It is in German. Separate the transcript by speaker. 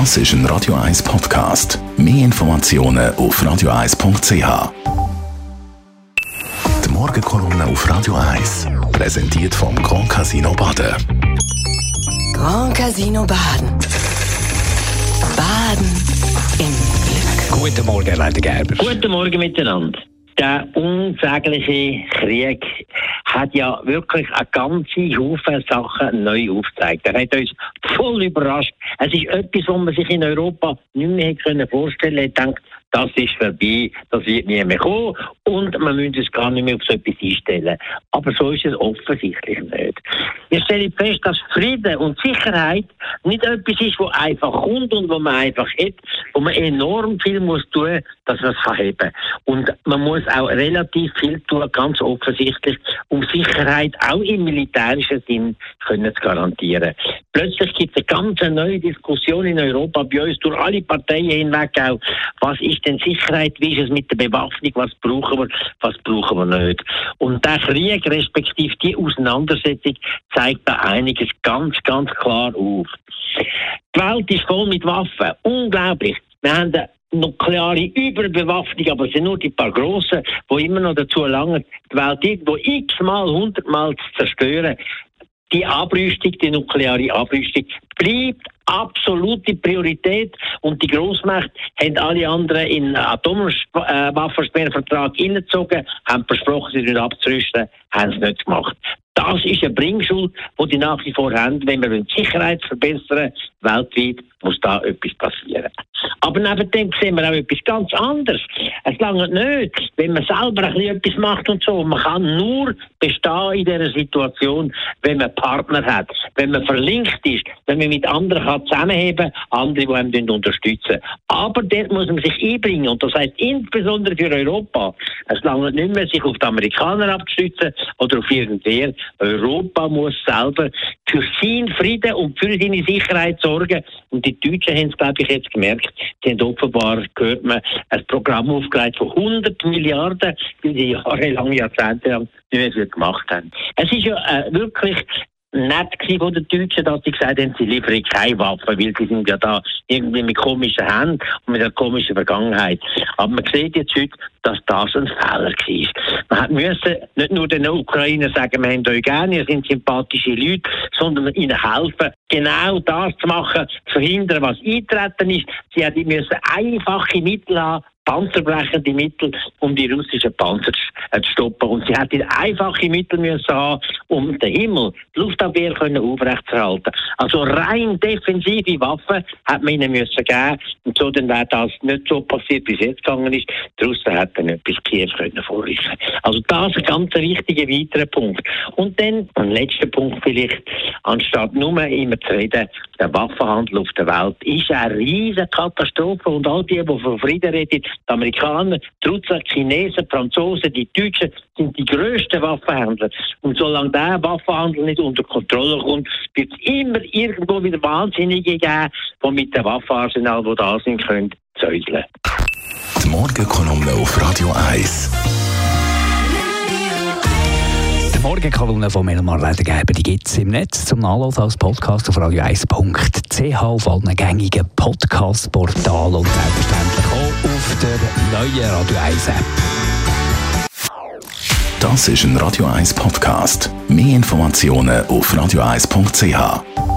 Speaker 1: Das ist ein Radio 1 Podcast. Mehr Informationen auf radio1.ch. Die Morgenkolumne auf Radio 1 präsentiert vom Grand Casino Baden.
Speaker 2: Grand Casino Baden. Baden im Glück.
Speaker 3: Guten Morgen, Leiter Gerber.
Speaker 4: Guten Morgen miteinander. Der unsägliche Krieg hat ja wirklich eine ganze Haufen Sachen neu aufgezeigt. Er hat uns voll überrascht. Es ist etwas, was man sich in Europa nicht mehr können vorstellen konnte. Er denkt, das ist vorbei, das wird nie mehr kommen und man müsste es gar nicht mehr auf so etwas einstellen. Aber so ist es offensichtlich nicht. Wir stellen fest, dass Frieden und Sicherheit nicht etwas ist, wo einfach kommt und wo man einfach hat, wo man enorm viel muss tun, dass man es kann haben. Und man muss auch relativ viel tun, ganz offensichtlich, um Sicherheit auch im militärischen Sinn können zu garantieren. Plötzlich gibt es eine ganz neue Diskussion in Europa, bei uns durch alle Parteien hinweg auch, was ist denn Sicherheit, wie ist es mit der Bewaffnung, was brauchen wir, was brauchen wir nicht. Und der Krieg, respektive die Auseinandersetzung, zeigt da einiges ganz, ganz klar auf. Die Welt ist voll mit Waffen. Unglaublich. Wir haben eine nukleare Überbewaffnung, aber es sind nur die paar Grossen, die immer noch dazu langen, die Welt irgendwo x-mal, hundertmal zu zerstören. Die Abrüstung, die nukleare Abrüstung, bleibt absolute Priorität und die Großmächte haben alle anderen in Atomwaffensperrvertrag hineingezogen, haben versprochen, sie nicht abzurüsten, haben es nicht gemacht. Das ist eine Bringschuld, die die nach wie vor haben. Wenn wir die Sicherheit verbessern weltweit, muss da etwas passieren. Aber neben dem sehen wir auch etwas ganz anderes. Es lange nicht, wenn man selber ein bisschen etwas macht und so. Man kann nur bestehen in dieser Situation, wenn man Partner hat, wenn man verlinkt ist, wenn man mit anderen zusammenheben kann, andere, die einem unterstützen. Aber dort muss man sich einbringen. Und das heißt insbesondere für Europa. Es lange nicht mehr, sich auf die Amerikaner abzustützen oder auf irgendwer. Europa muss selber für seinen Frieden und für seine Sicherheit sorgen. Und die Deutschen haben es, glaube ich, jetzt gemerkt. Sie haben offenbar, gehört man, ein Programm aufgelegt von 100 Milliarden, weil sie jahrelang, jahrzehntelang nicht mehr gemacht haben. Es ist ja äh, wirklich nett von den Deutschen, dass sie gesagt haben, sie liefern keine Waffen, weil sie sind ja da irgendwie mit komischen Händen und mit einer komischen Vergangenheit. Aber man sieht jetzt heute, dass das ein Fehler war. Müssen nicht nur den Ukrainern sagen, wir haben euch gerne, ihr sind sympathische Leute, sondern ihnen helfen, genau das zu machen, zu verhindern, was eintreten ist. Sie müssen einfache Mittel haben, panzerbrechende Mittel, um die russischen Panzer zu stoppen. Und sie hätten einfache Mittel müssen haben, um den Himmel, die Luftabwehr können aufrechtzuerhalten. Also rein defensive Waffen hat man ihnen müssen geben. Und so dann wäre das nicht so passiert, wie es jetzt gegangen ist. Die Russen hätten nicht bis Kiew können vorrücken. Also das ist ein ganz wichtiger weiterer Punkt. Und dann ein letzter Punkt vielleicht, anstatt nur immer zu reden, der Waffenhandel auf der Welt ist eine riesige Katastrophe und all die, die von Frieden reden, die Amerikaner, die Russen, die Chinesen, die Franzosen, die Deutschen sind die grössten Waffenhändler. Und solange der Waffenhandel nicht unter Kontrolle kommt, wird es immer irgendwo wieder Wahnsinnige geben, die mit dem Waffenarsenal, die da sind, können, zäuseln.
Speaker 1: Die Morgenkolumne auf Radio 1.
Speaker 3: Morgenkolumne von Melmar Ledergeber, die gibt es im Netz zum Nachladen als Podcast auf radio1.ch auf allen gängigen Podcast-Portalen und selbstverständlich auch auf der neuen Radio 1 App.
Speaker 1: Das ist ein Radio 1 Podcast. Mehr Informationen auf radio1.ch.